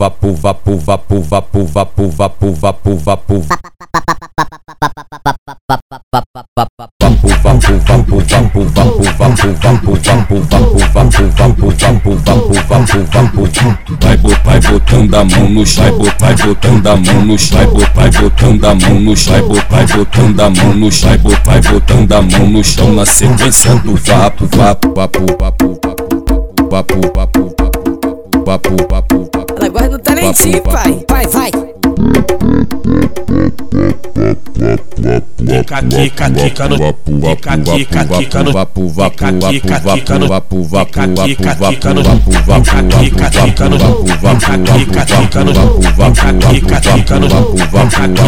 vapu vapu vapu vapu vapu vapu vapu vapu vai vai botando a mão no chão vai botando a mão no chão vai botando a mão no chão vai botando a mão no chão vai botando a mão no chão na sequência do vapo vapo vapo vapo vapo vapo vapo vapo vapo tá nem ti, pai. Vai, vai. Tica, tica, tica no tica, tica, tica no vapo, vapo, vapo, vapo, vapo, vapo, tica, tica no vapo, vapo, tica, tica no vapo, vapo, tica, tica no vapo, vapo, tica, tica no vapo, vapo,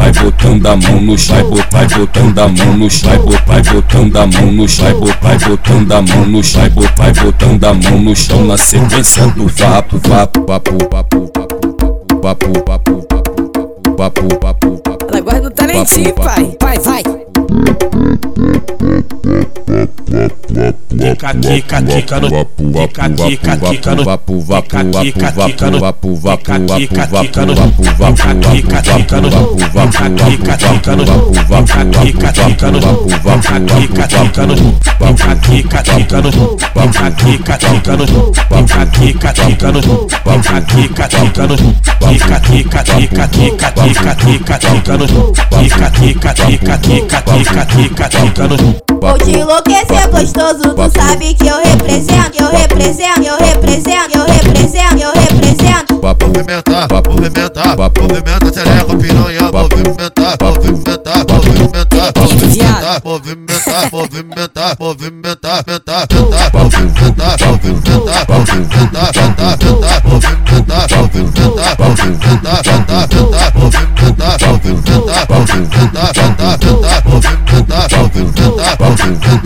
vai botando a mão no vai botando a mão no vai botando a mão no vai botando a mão no vai botando a mão no chão na sequência do vapo vapo vapu vapu vapu vapu vapu vapu vapu vapu vapu Ela gosta do talentinho, pai. Vai, vai. Kika kika no Kika kika kika no Kika vapu kika no Kika vapu kika no vapu Kika kika no vapu Kika kika no vapu Kika kika no vapu Kika kika no Kika kika no Kika kika no Kika kika no Kika kika no Kika kika kika kika kika kika kika no Kika kika kika kika kika kika kika no Vou te enlouquecer gostoso, tu sabe que eu represento, eu represento, eu represento, eu represento, eu represento. Movimentar, movimentar, movimenta, xereca, piranha, movimentar, movimentar, movimentar, movimentar, movimentar, movimentar, movimentar, mentar, mentar, movimentar, movimentar, movimentar, mentar, mentar, movimentar, movimentar, movimentar, mentar, mentar, movimentar, movimentar, movimentar, mentar, mentar, movimentar, movimentar, movimentar, mentar, mentar,